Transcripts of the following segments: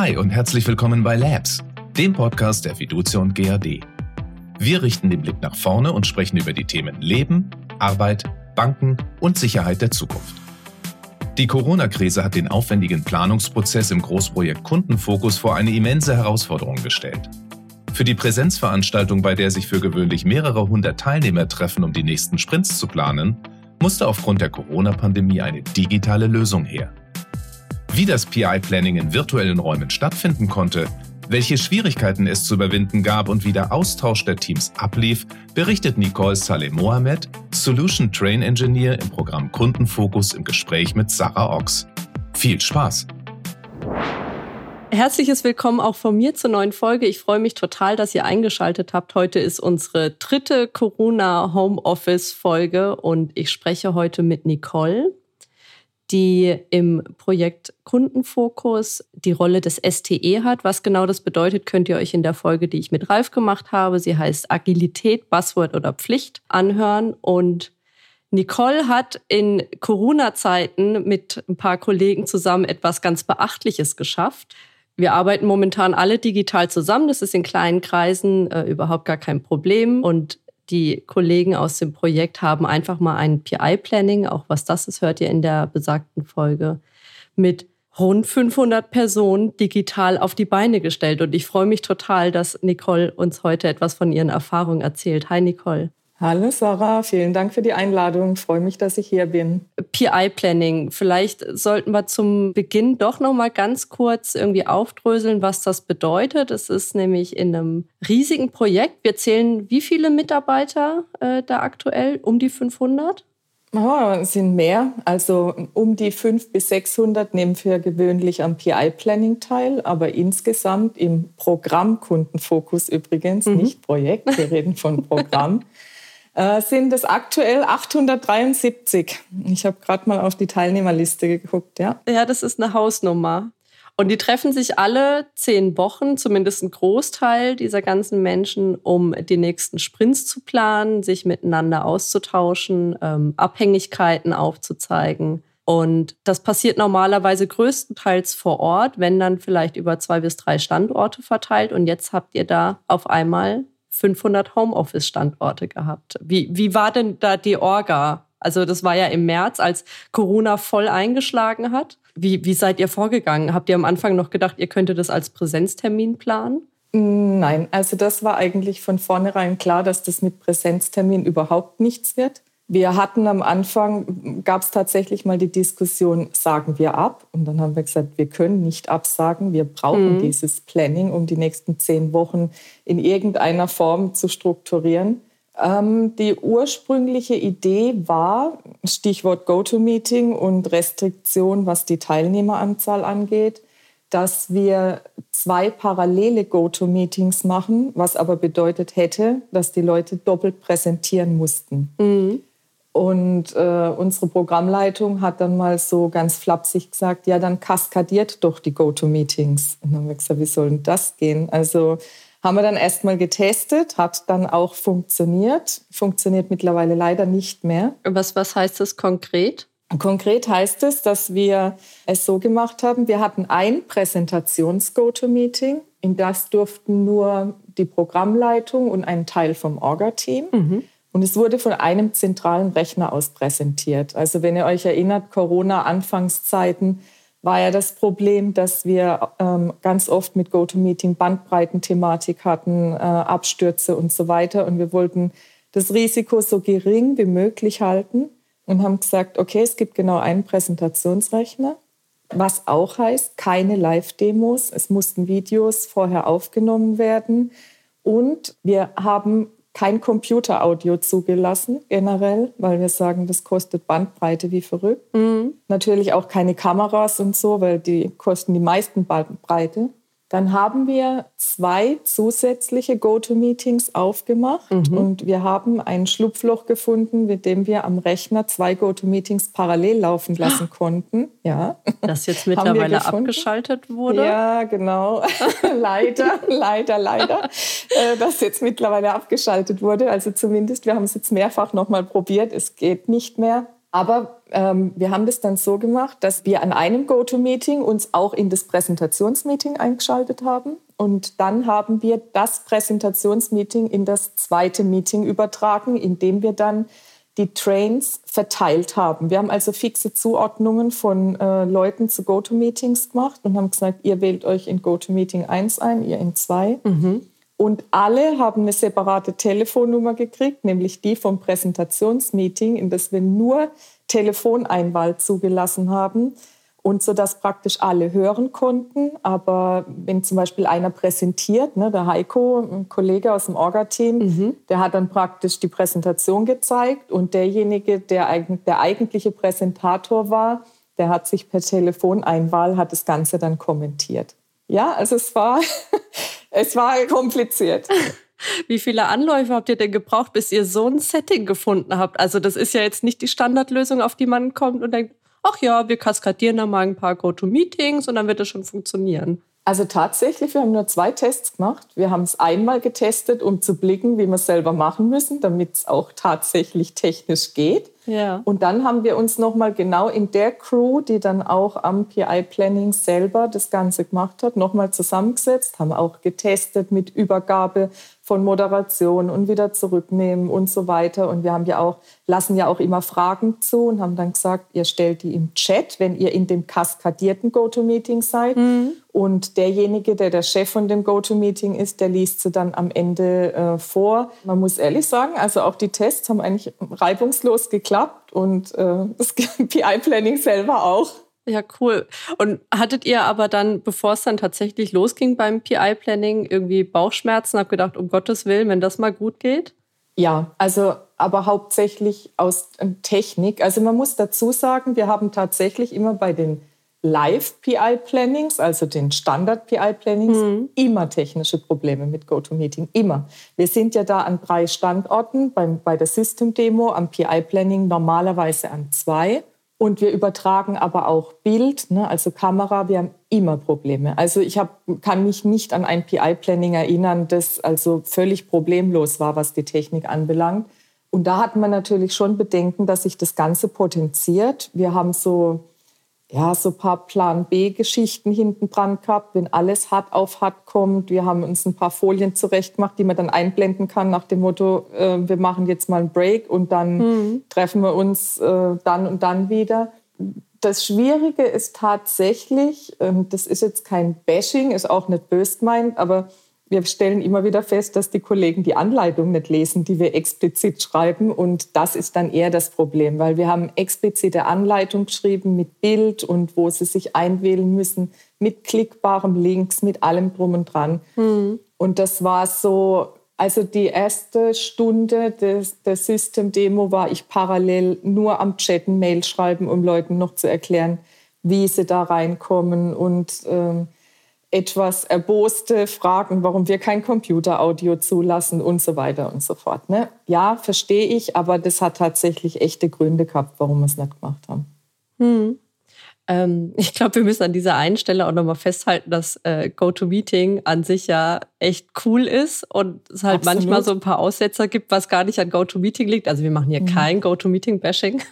Hi und herzlich willkommen bei Labs, dem Podcast der Fiducia und GAD. Wir richten den Blick nach vorne und sprechen über die Themen Leben, Arbeit, Banken und Sicherheit der Zukunft. Die Corona-Krise hat den aufwendigen Planungsprozess im Großprojekt Kundenfokus vor eine immense Herausforderung gestellt. Für die Präsenzveranstaltung, bei der sich für gewöhnlich mehrere hundert Teilnehmer treffen, um die nächsten Sprints zu planen, musste aufgrund der Corona-Pandemie eine digitale Lösung her. Wie das PI-Planning in virtuellen Räumen stattfinden konnte, welche Schwierigkeiten es zu überwinden gab und wie der Austausch der Teams ablief, berichtet Nicole Saleh Mohamed, Solution Train Engineer im Programm Kundenfokus im Gespräch mit Sarah Ochs. Viel Spaß! Herzliches Willkommen auch von mir zur neuen Folge. Ich freue mich total, dass ihr eingeschaltet habt. Heute ist unsere dritte Corona Homeoffice Folge und ich spreche heute mit Nicole, die im Projekt Kundenfokus die Rolle des STE hat. Was genau das bedeutet, könnt ihr euch in der Folge, die ich mit Ralf gemacht habe, sie heißt Agilität, Buzzword oder Pflicht, anhören und Nicole hat in Corona-Zeiten mit ein paar Kollegen zusammen etwas ganz Beachtliches geschafft. Wir arbeiten momentan alle digital zusammen. Das ist in kleinen Kreisen äh, überhaupt gar kein Problem. Und die Kollegen aus dem Projekt haben einfach mal ein PI-Planning, auch was das ist, hört ihr in der besagten Folge, mit rund 500 Personen digital auf die Beine gestellt. Und ich freue mich total, dass Nicole uns heute etwas von ihren Erfahrungen erzählt. Hi Nicole. Hallo Sarah, vielen Dank für die Einladung. Ich freue mich, dass ich hier bin. PI Planning. Vielleicht sollten wir zum Beginn doch noch mal ganz kurz irgendwie aufdröseln, was das bedeutet. Es ist nämlich in einem riesigen Projekt. Wir zählen wie viele Mitarbeiter äh, da aktuell? Um die 500? Oh, sind mehr. Also um die 500 bis 600 nehmen wir gewöhnlich am PI-Planning teil, aber insgesamt im Programmkundenfokus übrigens, mhm. nicht Projekt, wir reden von Programm. äh, sind es aktuell 873. Ich habe gerade mal auf die Teilnehmerliste geguckt, ja. Ja, das ist eine Hausnummer. Und die treffen sich alle zehn Wochen, zumindest ein Großteil dieser ganzen Menschen, um die nächsten Sprints zu planen, sich miteinander auszutauschen, ähm, Abhängigkeiten aufzuzeigen. Und das passiert normalerweise größtenteils vor Ort, wenn dann vielleicht über zwei bis drei Standorte verteilt. Und jetzt habt ihr da auf einmal 500 Homeoffice-Standorte gehabt. Wie, wie war denn da die Orga? Also das war ja im März, als Corona voll eingeschlagen hat. Wie, wie seid ihr vorgegangen? Habt ihr am Anfang noch gedacht, ihr könntet das als Präsenztermin planen? Nein, also das war eigentlich von vornherein klar, dass das mit Präsenztermin überhaupt nichts wird. Wir hatten am Anfang, gab es tatsächlich mal die Diskussion, sagen wir ab? Und dann haben wir gesagt, wir können nicht absagen. Wir brauchen mhm. dieses Planning, um die nächsten zehn Wochen in irgendeiner Form zu strukturieren. Ähm, die ursprüngliche Idee war, Stichwort GoToMeeting und Restriktion, was die Teilnehmeranzahl angeht, dass wir zwei parallele GoToMeetings machen, was aber bedeutet hätte, dass die Leute doppelt präsentieren mussten. Mhm. Und äh, unsere Programmleitung hat dann mal so ganz flapsig gesagt, ja, dann kaskadiert doch die GoToMeetings. Und dann haben wir gesagt, wie soll denn das gehen? Also haben wir dann erst mal getestet, hat dann auch funktioniert, funktioniert mittlerweile leider nicht mehr. Was, was heißt das konkret? Konkret heißt es, dass wir es so gemacht haben, wir hatten ein Präsentations-GoToMeeting, in das durften nur die Programmleitung und ein Teil vom Orga-Team. Mhm. Und es wurde von einem zentralen Rechner aus präsentiert. Also wenn ihr euch erinnert, Corona-Anfangszeiten war ja das Problem, dass wir ähm, ganz oft mit GoToMeeting Bandbreitenthematik hatten, äh, Abstürze und so weiter. Und wir wollten das Risiko so gering wie möglich halten und haben gesagt, okay, es gibt genau einen Präsentationsrechner, was auch heißt, keine Live-Demos. Es mussten Videos vorher aufgenommen werden. Und wir haben kein Computeraudio zugelassen, generell, weil wir sagen, das kostet Bandbreite wie verrückt. Mhm. Natürlich auch keine Kameras und so, weil die kosten die meisten Bandbreite. Dann haben wir zwei zusätzliche GoToMeetings aufgemacht mhm. und wir haben ein Schlupfloch gefunden, mit dem wir am Rechner zwei GoToMeetings parallel laufen lassen konnten. Ja. Das jetzt mittlerweile abgeschaltet wurde? Ja, genau. leider, leider, leider. Äh, das jetzt mittlerweile abgeschaltet wurde. Also zumindest, wir haben es jetzt mehrfach nochmal probiert. Es geht nicht mehr. Aber ähm, wir haben das dann so gemacht, dass wir an einem GoToMeeting uns auch in das Präsentationsmeeting eingeschaltet haben. Und dann haben wir das Präsentationsmeeting in das zweite Meeting übertragen, indem wir dann die Trains verteilt haben. Wir haben also fixe Zuordnungen von äh, Leuten zu GoToMeetings gemacht und haben gesagt, ihr wählt euch in GoToMeeting 1 ein, ihr in 2. Mhm. Und alle haben eine separate Telefonnummer gekriegt, nämlich die vom Präsentationsmeeting, in das wir nur Telefoneinwahl zugelassen haben und so dass praktisch alle hören konnten. Aber wenn zum Beispiel einer präsentiert, ne, der Heiko, ein Kollege aus dem Orga-Team, mhm. der hat dann praktisch die Präsentation gezeigt und derjenige, der, der eigentliche Präsentator war, der hat sich per Telefoneinwahl, hat das Ganze dann kommentiert. Ja, also es war, es war kompliziert. Wie viele Anläufe habt ihr denn gebraucht, bis ihr so ein Setting gefunden habt? Also das ist ja jetzt nicht die Standardlösung, auf die man kommt und denkt, ach ja, wir kaskadieren da mal ein paar Go-To-Meetings und dann wird das schon funktionieren. Also tatsächlich, wir haben nur zwei Tests gemacht. Wir haben es einmal getestet, um zu blicken, wie wir es selber machen müssen, damit es auch tatsächlich technisch geht. Ja. Und dann haben wir uns nochmal genau in der Crew, die dann auch am PI-Planning selber das Ganze gemacht hat, nochmal zusammengesetzt, haben auch getestet mit Übergabe von Moderation und wieder zurücknehmen und so weiter. Und wir haben ja auch, lassen ja auch immer Fragen zu und haben dann gesagt, ihr stellt die im Chat, wenn ihr in dem kaskadierten GoToMeeting seid. Mhm. Und derjenige, der der Chef von dem GoToMeeting ist, der liest sie dann am Ende äh, vor. Man muss ehrlich sagen, also auch die Tests haben eigentlich reibungslos geklappt und äh, das PI-Planning selber auch. Ja, cool. Und hattet ihr aber dann, bevor es dann tatsächlich losging beim PI-Planning, irgendwie Bauchschmerzen? Hab gedacht, um Gottes Willen, wenn das mal gut geht? Ja, also aber hauptsächlich aus äh, Technik. Also man muss dazu sagen, wir haben tatsächlich immer bei den Live-PI-Plannings, also den Standard-PI-Plannings, mhm. immer technische Probleme mit GoToMeeting. Immer. Wir sind ja da an drei Standorten, beim, bei der System-Demo, am PI-Planning normalerweise an zwei. Und wir übertragen aber auch Bild, ne, also Kamera. Wir haben immer Probleme. Also ich hab, kann mich nicht an ein PI-Planning erinnern, das also völlig problemlos war, was die Technik anbelangt. Und da hat man natürlich schon Bedenken, dass sich das Ganze potenziert. Wir haben so ja, so ein paar Plan B-Geschichten hinten dran gehabt, wenn alles hart auf hart kommt. Wir haben uns ein paar Folien zurechtgemacht, die man dann einblenden kann nach dem Motto, äh, wir machen jetzt mal einen Break und dann mhm. treffen wir uns äh, dann und dann wieder. Das Schwierige ist tatsächlich, ähm, das ist jetzt kein Bashing, ist auch nicht böse gemeint, aber wir stellen immer wieder fest, dass die Kollegen die Anleitung nicht lesen, die wir explizit schreiben. Und das ist dann eher das Problem, weil wir haben explizite Anleitung geschrieben mit Bild und wo sie sich einwählen müssen, mit klickbarem Links, mit allem drum und dran. Mhm. Und das war so, also die erste Stunde des, der System-Demo war ich parallel nur am Chatten, Mail schreiben, um Leuten noch zu erklären, wie sie da reinkommen und ähm, etwas erboste Fragen, warum wir kein Computeraudio zulassen und so weiter und so fort. Ne? Ja, verstehe ich, aber das hat tatsächlich echte Gründe gehabt, warum wir es nicht gemacht haben. Hm. Ähm, ich glaube, wir müssen an dieser einen Stelle auch nochmal festhalten, dass äh, GoToMeeting an sich ja echt cool ist und es halt Absolut. manchmal so ein paar Aussetzer gibt, was gar nicht an GoToMeeting liegt. Also wir machen hier mhm. kein GoToMeeting-Bashing.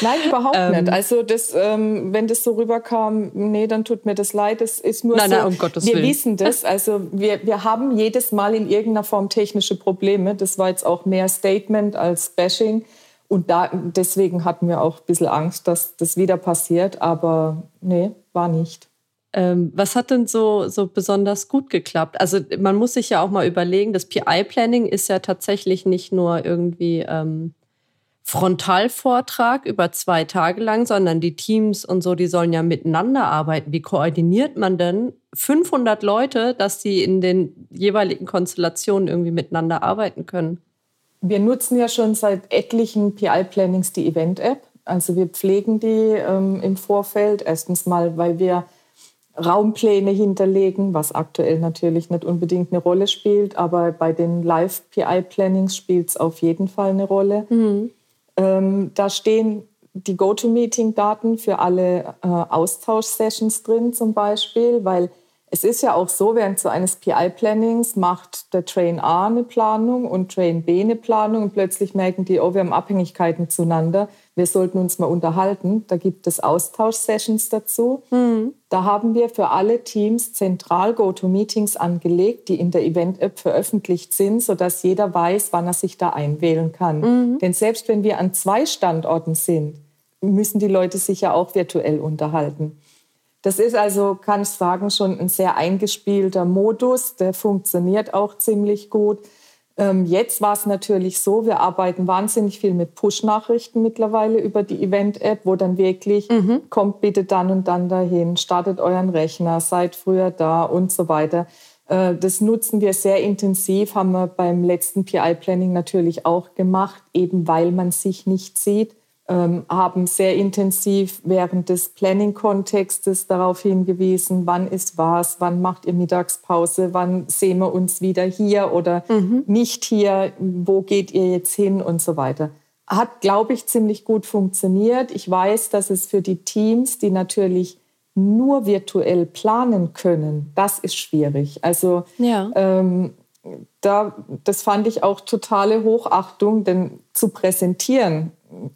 Nein, überhaupt ähm, nicht. Also das, ähm, wenn das so rüberkam, nee, dann tut mir das leid. Das ist nur nein, so. Nein, um Gottes wir Willen. wissen das. Also wir, wir haben jedes Mal in irgendeiner Form technische Probleme. Das war jetzt auch mehr Statement als Bashing. Und da, deswegen hatten wir auch ein bisschen Angst, dass das wieder passiert. Aber nee, war nicht. Ähm, was hat denn so, so besonders gut geklappt? Also man muss sich ja auch mal überlegen, das PI-Planning ist ja tatsächlich nicht nur irgendwie ähm, Frontalvortrag über zwei Tage lang, sondern die Teams und so, die sollen ja miteinander arbeiten. Wie koordiniert man denn 500 Leute, dass sie in den jeweiligen Konstellationen irgendwie miteinander arbeiten können? Wir nutzen ja schon seit etlichen PI-Plannings die Event-App. Also wir pflegen die ähm, im Vorfeld. Erstens mal, weil wir Raumpläne hinterlegen, was aktuell natürlich nicht unbedingt eine Rolle spielt, aber bei den Live-PI-Plannings spielt es auf jeden Fall eine Rolle. Mhm. Ähm, da stehen die GoToMeeting-Daten für alle äh, Austauschsessions drin zum Beispiel, weil es ist ja auch so, während so eines PI-Plannings macht der Train A eine Planung und Train B eine Planung und plötzlich merken die, oh, wir haben Abhängigkeiten zueinander. wir sollten uns mal unterhalten. Da gibt es Austauschsessions dazu. Mhm. Da haben wir für alle Teams zentral Go-To-Meetings angelegt, die in der Event-App veröffentlicht sind, sodass jeder weiß, wann er sich da einwählen kann. Mhm. Denn selbst wenn wir an zwei Standorten sind, müssen die Leute sich ja auch virtuell unterhalten. Das ist also, kann ich sagen, schon ein sehr eingespielter Modus. Der funktioniert auch ziemlich gut. Ähm, jetzt war es natürlich so, wir arbeiten wahnsinnig viel mit Push-Nachrichten mittlerweile über die Event-App, wo dann wirklich mhm. kommt bitte dann und dann dahin, startet euren Rechner, seid früher da und so weiter. Äh, das nutzen wir sehr intensiv, haben wir beim letzten PI-Planning natürlich auch gemacht, eben weil man sich nicht sieht haben sehr intensiv während des Planning-Kontextes darauf hingewiesen, wann ist was, wann macht ihr Mittagspause, wann sehen wir uns wieder hier oder mhm. nicht hier, wo geht ihr jetzt hin und so weiter. Hat, glaube ich, ziemlich gut funktioniert. Ich weiß, dass es für die Teams, die natürlich nur virtuell planen können, das ist schwierig. Also ja. ähm, da, das fand ich auch totale Hochachtung, denn zu präsentieren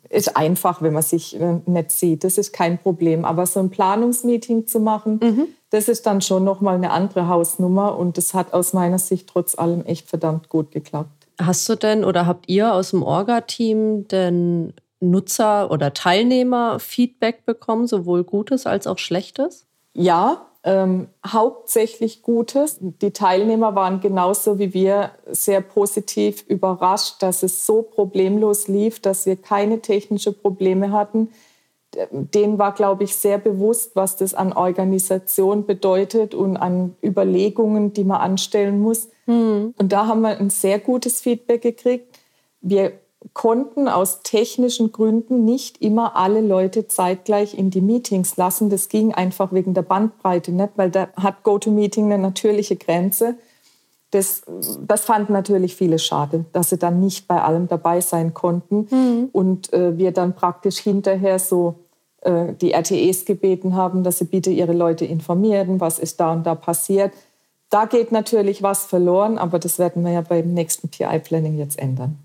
ist einfach, wenn man sich äh, nicht sieht. Das ist kein Problem. Aber so ein Planungsmeeting zu machen, mhm. das ist dann schon nochmal eine andere Hausnummer. Und das hat aus meiner Sicht trotz allem echt verdammt gut geklappt. Hast du denn oder habt ihr aus dem Orga-Team denn Nutzer- oder Teilnehmer-Feedback bekommen, sowohl Gutes als auch Schlechtes? Ja, ähm, hauptsächlich Gutes. Die Teilnehmer waren genauso wie wir sehr positiv überrascht, dass es so problemlos lief, dass wir keine technischen Probleme hatten. Denen war, glaube ich, sehr bewusst, was das an Organisation bedeutet und an Überlegungen, die man anstellen muss. Mhm. Und da haben wir ein sehr gutes Feedback gekriegt. Wir konnten aus technischen Gründen nicht immer alle Leute zeitgleich in die Meetings lassen. Das ging einfach wegen der Bandbreite nicht, weil da hat GoToMeeting eine natürliche Grenze. Das, das fanden natürlich viele schade, dass sie dann nicht bei allem dabei sein konnten mhm. und äh, wir dann praktisch hinterher so äh, die RTEs gebeten haben, dass sie bitte ihre Leute informieren, was ist da und da passiert. Da geht natürlich was verloren, aber das werden wir ja beim nächsten PI-Planning jetzt ändern.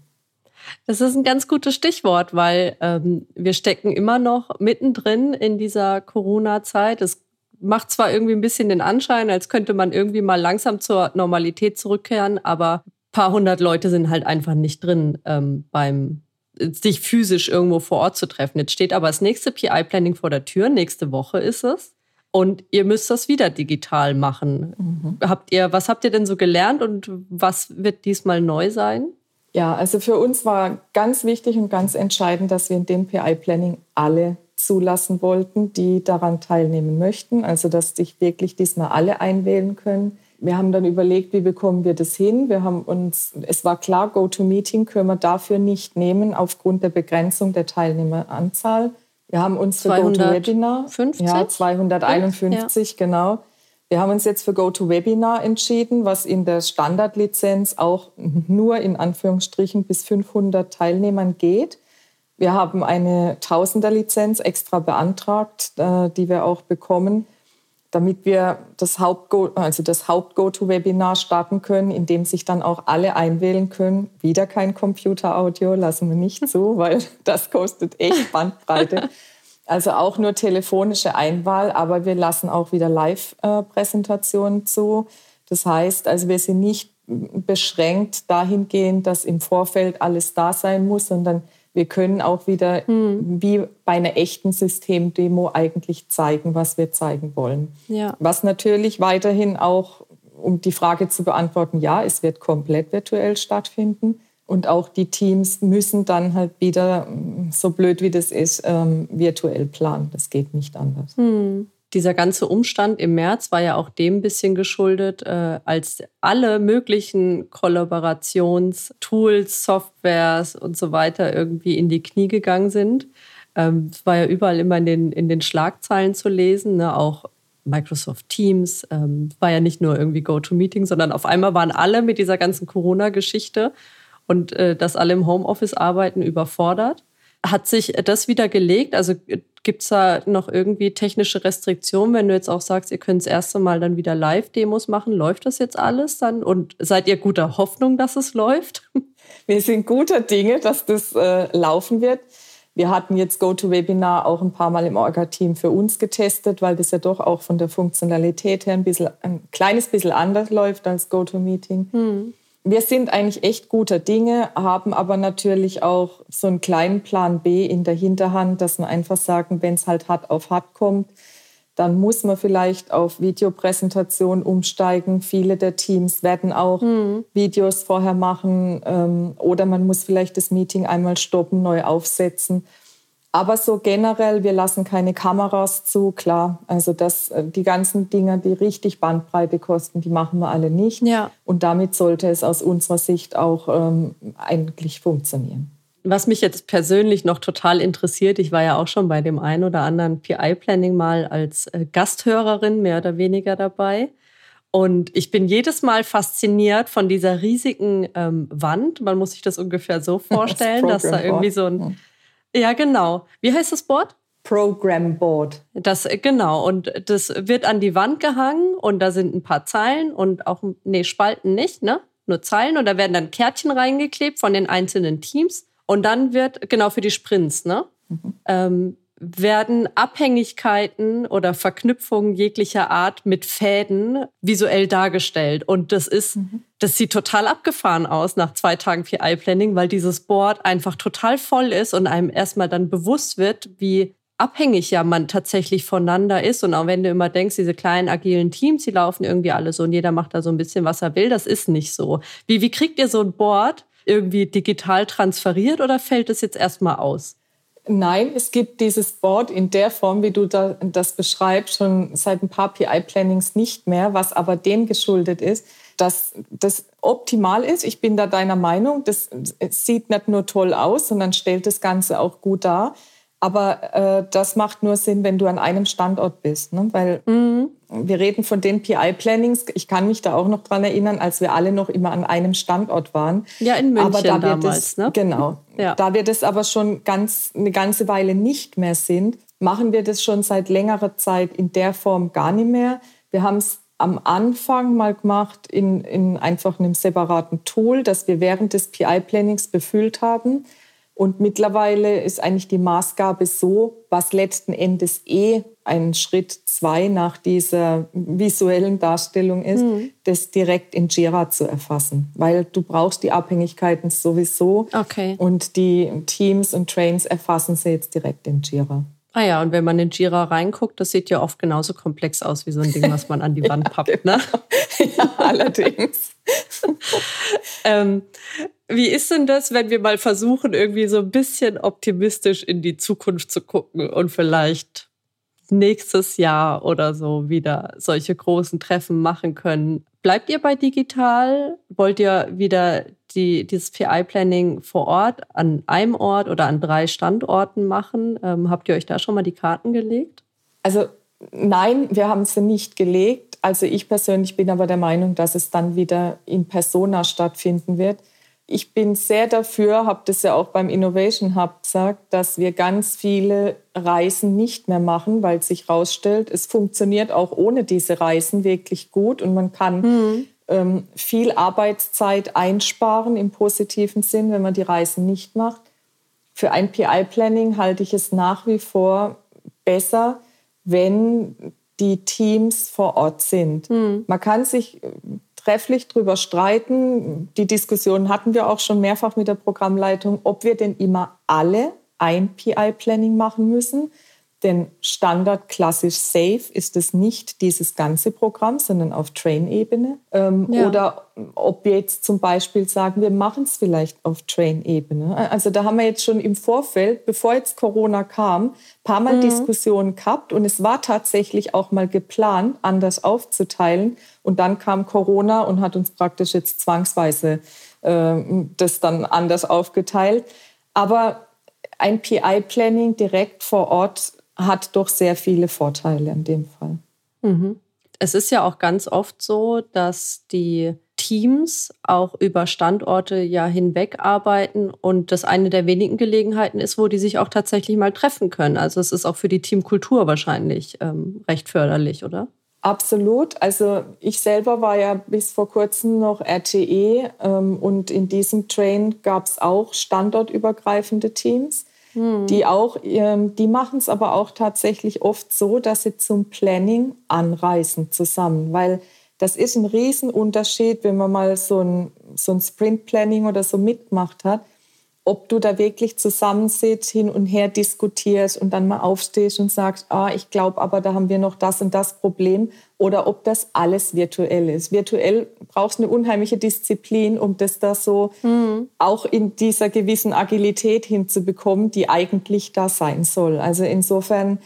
Das ist ein ganz gutes Stichwort, weil ähm, wir stecken immer noch mittendrin in dieser Corona-Zeit. Es macht zwar irgendwie ein bisschen den Anschein, als könnte man irgendwie mal langsam zur Normalität zurückkehren, aber ein paar hundert Leute sind halt einfach nicht drin ähm, beim sich physisch irgendwo vor Ort zu treffen. Jetzt steht aber das nächste PI-Planning vor der Tür. Nächste Woche ist es. Und ihr müsst das wieder digital machen. Mhm. Habt ihr, was habt ihr denn so gelernt und was wird diesmal neu sein? Ja, also für uns war ganz wichtig und ganz entscheidend, dass wir in dem PI-Planning alle zulassen wollten, die daran teilnehmen möchten. Also dass sich wirklich diesmal alle einwählen können. Wir haben dann überlegt, wie bekommen wir das hin? Wir haben uns, es war klar, GoToMeeting können wir dafür nicht nehmen aufgrund der Begrenzung der Teilnehmeranzahl. Wir haben uns für GoToWebinar, ja, 251, ja. genau, wir haben uns jetzt für GoToWebinar entschieden, was in der Standardlizenz auch nur in Anführungsstrichen bis 500 Teilnehmern geht. Wir haben eine Tausender-Lizenz extra beantragt, äh, die wir auch bekommen, damit wir das Haupt also das Haupt-GoToWebinar starten können, in dem sich dann auch alle einwählen können. Wieder kein Computer-Audio, lassen wir nicht zu, weil das kostet echt Bandbreite. Also auch nur telefonische Einwahl, aber wir lassen auch wieder Live-Präsentationen zu. Das heißt, also wir sind nicht beschränkt dahingehend, dass im Vorfeld alles da sein muss, sondern wir können auch wieder hm. wie bei einer echten Systemdemo eigentlich zeigen, was wir zeigen wollen. Ja. Was natürlich weiterhin auch, um die Frage zu beantworten, ja, es wird komplett virtuell stattfinden. Und auch die Teams müssen dann halt wieder, so blöd wie das ist, ähm, virtuell planen. Das geht nicht anders. Hm. Dieser ganze Umstand im März war ja auch dem ein bisschen geschuldet, äh, als alle möglichen Kollaborationstools, Softwares und so weiter irgendwie in die Knie gegangen sind. Ähm, es war ja überall immer in den, in den Schlagzeilen zu lesen, ne? auch Microsoft Teams, ähm, war ja nicht nur irgendwie GoToMeeting, sondern auf einmal waren alle mit dieser ganzen Corona-Geschichte und äh, dass alle im Homeoffice arbeiten, überfordert. Hat sich das wieder gelegt? Also gibt es da noch irgendwie technische Restriktionen, wenn du jetzt auch sagst, ihr könnt das erste Mal dann wieder Live-Demos machen? Läuft das jetzt alles dann? Und seid ihr guter Hoffnung, dass es läuft? Wir sind guter Dinge, dass das äh, laufen wird. Wir hatten jetzt GoToWebinar auch ein paar Mal im Orga-Team für uns getestet, weil das ja doch auch von der Funktionalität her ein, bisschen, ein kleines bisschen anders läuft als GoToMeeting. Hm. Wir sind eigentlich echt guter Dinge, haben aber natürlich auch so einen kleinen Plan B in der Hinterhand, dass wir einfach sagen, wenn es halt hart auf hart kommt, dann muss man vielleicht auf Videopräsentation umsteigen. Viele der Teams werden auch mhm. Videos vorher machen ähm, oder man muss vielleicht das Meeting einmal stoppen, neu aufsetzen. Aber so generell, wir lassen keine Kameras zu, klar. Also das, äh, die ganzen Dinge, die richtig Bandbreite kosten, die machen wir alle nicht. Ja. Und damit sollte es aus unserer Sicht auch ähm, eigentlich funktionieren. Was mich jetzt persönlich noch total interessiert, ich war ja auch schon bei dem einen oder anderen PI-Planning mal als äh, Gasthörerin mehr oder weniger dabei. Und ich bin jedes Mal fasziniert von dieser riesigen ähm, Wand. Man muss sich das ungefähr so vorstellen, das dass da irgendwie so ein. Ja, genau. Wie heißt das Board? Program Board. Das, äh, genau. Und das wird an die Wand gehangen und da sind ein paar Zeilen und auch, nee, Spalten nicht, ne? Nur Zeilen und da werden dann Kärtchen reingeklebt von den einzelnen Teams. Und dann wird, genau für die Sprints, ne? Mhm. Ähm, werden Abhängigkeiten oder Verknüpfungen jeglicher Art mit Fäden visuell dargestellt. Und das ist, mhm. das sieht total abgefahren aus nach zwei Tagen PI-Planning, weil dieses Board einfach total voll ist und einem erstmal dann bewusst wird, wie abhängig ja man tatsächlich voneinander ist. Und auch wenn du immer denkst, diese kleinen agilen Teams, die laufen irgendwie alle so und jeder macht da so ein bisschen, was er will, das ist nicht so. Wie, wie kriegt ihr so ein Board irgendwie digital transferiert oder fällt es jetzt erstmal aus? Nein, es gibt dieses Board in der Form, wie du da, das beschreibst, schon seit ein paar PI-Plannings nicht mehr, was aber dem geschuldet ist, dass das optimal ist. Ich bin da deiner Meinung. Das sieht nicht nur toll aus, sondern stellt das Ganze auch gut dar. Aber äh, das macht nur Sinn, wenn du an einem Standort bist. Ne? Weil mhm. wir reden von den PI-Plannings. Ich kann mich da auch noch dran erinnern, als wir alle noch immer an einem Standort waren. Ja, in München aber da damals. Es, ne? Genau. Ja. Da wir das aber schon ganz, eine ganze Weile nicht mehr sind, machen wir das schon seit längerer Zeit in der Form gar nicht mehr. Wir haben es am Anfang mal gemacht in, in einfach einem separaten Tool, das wir während des PI-Plannings befüllt haben und mittlerweile ist eigentlich die Maßgabe so, was letzten Endes eh ein Schritt zwei nach dieser visuellen Darstellung ist, mhm. das direkt in Jira zu erfassen. Weil du brauchst die Abhängigkeiten sowieso. Okay. Und die Teams und Trains erfassen sie jetzt direkt in Jira. Ah ja, und wenn man in Jira reinguckt, das sieht ja oft genauso komplex aus wie so ein Ding, was man an die Wand pappt. ja, ne? genau. ja, allerdings. ähm, wie ist denn das, wenn wir mal versuchen, irgendwie so ein bisschen optimistisch in die Zukunft zu gucken und vielleicht nächstes Jahr oder so wieder solche großen Treffen machen können? Bleibt ihr bei digital? Wollt ihr wieder die, dieses PI-Planning vor Ort an einem Ort oder an drei Standorten machen? Ähm, habt ihr euch da schon mal die Karten gelegt? Also nein, wir haben sie nicht gelegt. Also ich persönlich bin aber der Meinung, dass es dann wieder in Persona stattfinden wird. Ich bin sehr dafür, habe das ja auch beim Innovation Hub gesagt, dass wir ganz viele Reisen nicht mehr machen, weil sich herausstellt, es funktioniert auch ohne diese Reisen wirklich gut und man kann mhm. Ähm, viel Arbeitszeit einsparen im positiven Sinn, wenn man die Reisen nicht macht. Für ein PI-Planning halte ich es nach wie vor besser, wenn die Teams vor Ort sind. Mhm. Man kann sich trefflich darüber streiten. Die Diskussion hatten wir auch schon mehrfach mit der Programmleitung, ob wir denn immer alle ein PI-Planning machen müssen. Denn Standard klassisch Safe ist es nicht dieses ganze Programm, sondern auf Train-Ebene. Ähm, ja. Oder ob wir jetzt zum Beispiel sagen, wir machen es vielleicht auf Train-Ebene. Also da haben wir jetzt schon im Vorfeld, bevor jetzt Corona kam, ein paar Mal mhm. Diskussionen gehabt. Und es war tatsächlich auch mal geplant, anders aufzuteilen. Und dann kam Corona und hat uns praktisch jetzt zwangsweise äh, das dann anders aufgeteilt. Aber ein PI-Planning direkt vor Ort hat doch sehr viele Vorteile in dem Fall. Mhm. Es ist ja auch ganz oft so, dass die Teams auch über Standorte ja hinweg arbeiten und das eine der wenigen Gelegenheiten ist, wo die sich auch tatsächlich mal treffen können. Also es ist auch für die Teamkultur wahrscheinlich ähm, recht förderlich, oder? Absolut. Also ich selber war ja bis vor kurzem noch RTE ähm, und in diesem Train gab es auch standortübergreifende Teams. Mhm. die auch, ähm, die machen es aber auch tatsächlich oft so, dass sie zum Planning anreisen zusammen, weil das ist ein Riesenunterschied, wenn man mal so ein, so ein Sprint-Planning oder so mitgemacht hat ob du da wirklich zusammensitzt, hin und her diskutierst und dann mal aufstehst und sagst, ah, ich glaube aber, da haben wir noch das und das Problem oder ob das alles virtuell ist. Virtuell brauchst du eine unheimliche Disziplin, um das da so mhm. auch in dieser gewissen Agilität hinzubekommen, die eigentlich da sein soll. Also insofern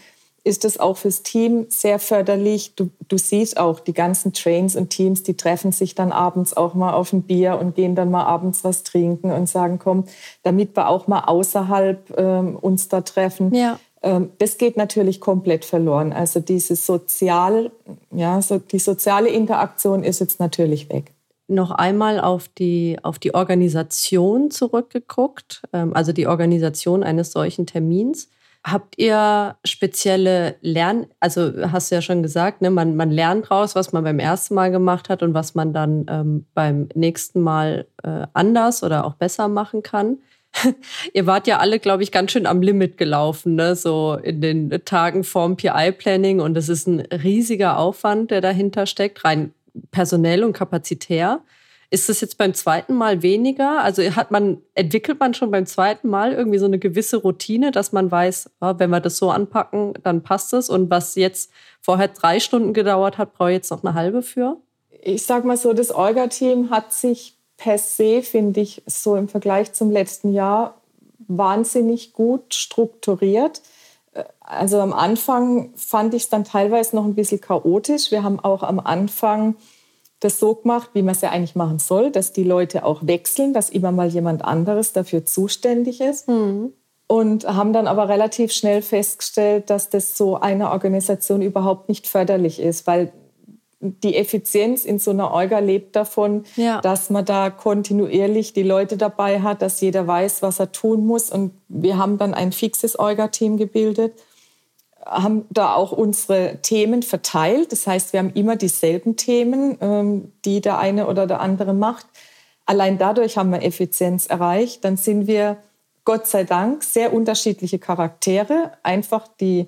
ist es auch fürs Team sehr förderlich. Du, du siehst auch die ganzen Trains und Teams, die treffen sich dann abends auch mal auf ein Bier und gehen dann mal abends was trinken und sagen, komm, damit wir auch mal außerhalb ähm, uns da treffen. Ja. Ähm, das geht natürlich komplett verloren. Also diese sozial, ja, so die soziale Interaktion ist jetzt natürlich weg noch einmal auf die, auf die Organisation zurückgeguckt, ähm, also die Organisation eines solchen Termins. Habt ihr spezielle Lern, also hast du ja schon gesagt, ne, man, man lernt raus, was man beim ersten Mal gemacht hat und was man dann ähm, beim nächsten Mal äh, anders oder auch besser machen kann. ihr wart ja alle, glaube ich, ganz schön am Limit gelaufen, ne? so in den Tagen vorm PI-Planning und es ist ein riesiger Aufwand, der dahinter steckt, rein personell und kapazitär. Ist das jetzt beim zweiten Mal weniger? Also hat man, entwickelt man schon beim zweiten Mal irgendwie so eine gewisse Routine, dass man weiß, ja, wenn wir das so anpacken, dann passt es. Und was jetzt vorher drei Stunden gedauert hat, brauche ich jetzt noch eine halbe für? Ich sag mal so, das Orga-Team hat sich per se, finde ich, so im Vergleich zum letzten Jahr wahnsinnig gut strukturiert. Also am Anfang fand ich es dann teilweise noch ein bisschen chaotisch. Wir haben auch am Anfang das so gemacht, wie man es ja eigentlich machen soll, dass die Leute auch wechseln, dass immer mal jemand anderes dafür zuständig ist. Mhm. Und haben dann aber relativ schnell festgestellt, dass das so einer Organisation überhaupt nicht förderlich ist, weil die Effizienz in so einer Orga lebt davon, ja. dass man da kontinuierlich die Leute dabei hat, dass jeder weiß, was er tun muss. Und wir haben dann ein fixes Orga-Team gebildet haben da auch unsere Themen verteilt. Das heißt, wir haben immer dieselben Themen, ähm, die der eine oder der andere macht. Allein dadurch haben wir Effizienz erreicht. Dann sind wir, Gott sei Dank, sehr unterschiedliche Charaktere. Einfach die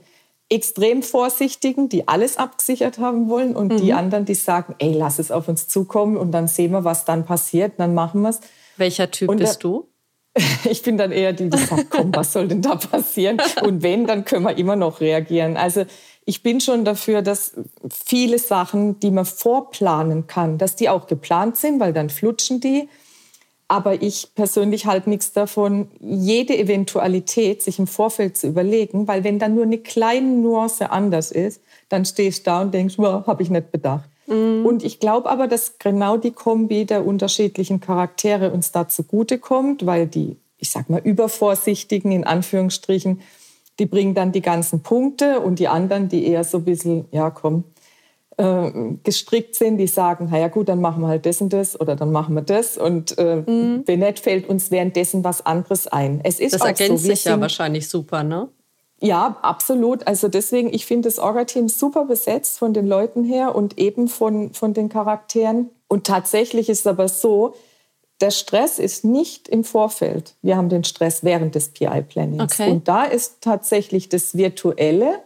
extrem Vorsichtigen, die alles abgesichert haben wollen und mhm. die anderen, die sagen, ey, lass es auf uns zukommen und dann sehen wir, was dann passiert, dann machen wir es. Welcher Typ und bist du? Ich bin dann eher die, die sagt, komm, was soll denn da passieren? Und wenn, dann können wir immer noch reagieren. Also ich bin schon dafür, dass viele Sachen, die man vorplanen kann, dass die auch geplant sind, weil dann flutschen die. Aber ich persönlich halte nichts davon, jede Eventualität sich im Vorfeld zu überlegen, weil wenn dann nur eine kleine Nuance anders ist, dann stehst du da und denkst, wow, habe ich nicht bedacht. Mhm. Und ich glaube aber, dass genau die Kombi der unterschiedlichen Charaktere uns da zugutekommt, weil die, ich sag mal, übervorsichtigen in Anführungsstrichen, die bringen dann die ganzen Punkte und die anderen, die eher so ein bisschen, ja komm, äh, gestrickt sind, die sagen, na ja gut, dann machen wir halt das und das oder dann machen wir das und äh, mhm. wenn nicht, fällt uns währenddessen was anderes ein. Es ist das ergänzt so, sich ja wahrscheinlich super, ne? Ja, absolut. Also deswegen, ich finde das Orga-Team super besetzt von den Leuten her und eben von, von den Charakteren. Und tatsächlich ist es aber so, der Stress ist nicht im Vorfeld. Wir haben den Stress während des PI-Plannings. Okay. Und da ist tatsächlich das Virtuelle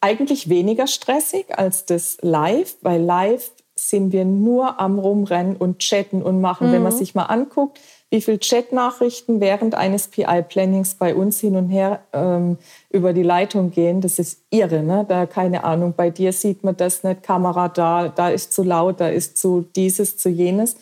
eigentlich weniger stressig als das Live, weil live sind wir nur am Rumrennen und chatten und machen. Mhm. Wenn man mhm. sich mal anguckt, wie viele Chatnachrichten während eines PI-Plannings bei uns hin und her ähm, über die Leitung gehen, das ist irre. Ne? Da keine Ahnung, bei dir sieht man das nicht, Kamera da, da ist zu laut, da ist zu dieses, zu jenes.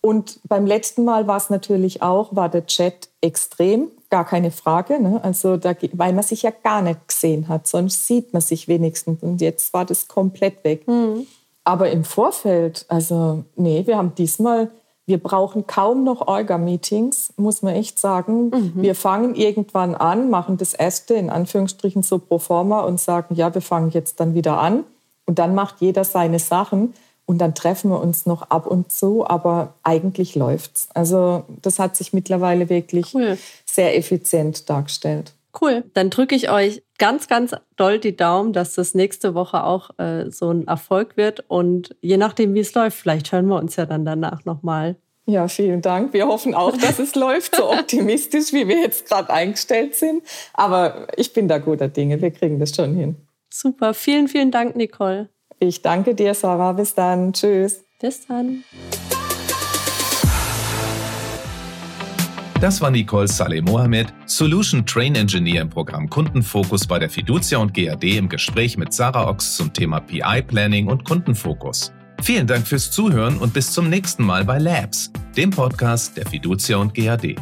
Und beim letzten Mal war es natürlich auch, war der Chat extrem, gar keine Frage. Ne? Also da, weil man sich ja gar nicht gesehen hat, sonst sieht man sich wenigstens. Und jetzt war das komplett weg. Mhm. Aber im Vorfeld, also nee, wir haben diesmal wir brauchen kaum noch Orga-Meetings, muss man echt sagen. Mhm. Wir fangen irgendwann an, machen das erste in Anführungsstrichen so pro forma und sagen, ja, wir fangen jetzt dann wieder an. Und dann macht jeder seine Sachen und dann treffen wir uns noch ab und zu, aber eigentlich läuft's. Also das hat sich mittlerweile wirklich cool. sehr effizient dargestellt. Cool. Dann drücke ich euch ganz, ganz doll die Daumen, dass das nächste Woche auch äh, so ein Erfolg wird. Und je nachdem, wie es läuft, vielleicht hören wir uns ja dann danach nochmal. Ja, vielen Dank. Wir hoffen auch, dass es läuft, so optimistisch, wie wir jetzt gerade eingestellt sind. Aber ich bin da guter Dinge. Wir kriegen das schon hin. Super. Vielen, vielen Dank, Nicole. Ich danke dir, Sarah. Bis dann. Tschüss. Bis dann. Das war Nicole Saleh Mohamed, Solution Train Engineer im Programm Kundenfokus bei der Fiducia und GAD im Gespräch mit Sarah Ochs zum Thema PI Planning und Kundenfokus. Vielen Dank fürs Zuhören und bis zum nächsten Mal bei Labs, dem Podcast der Fiducia und GAD.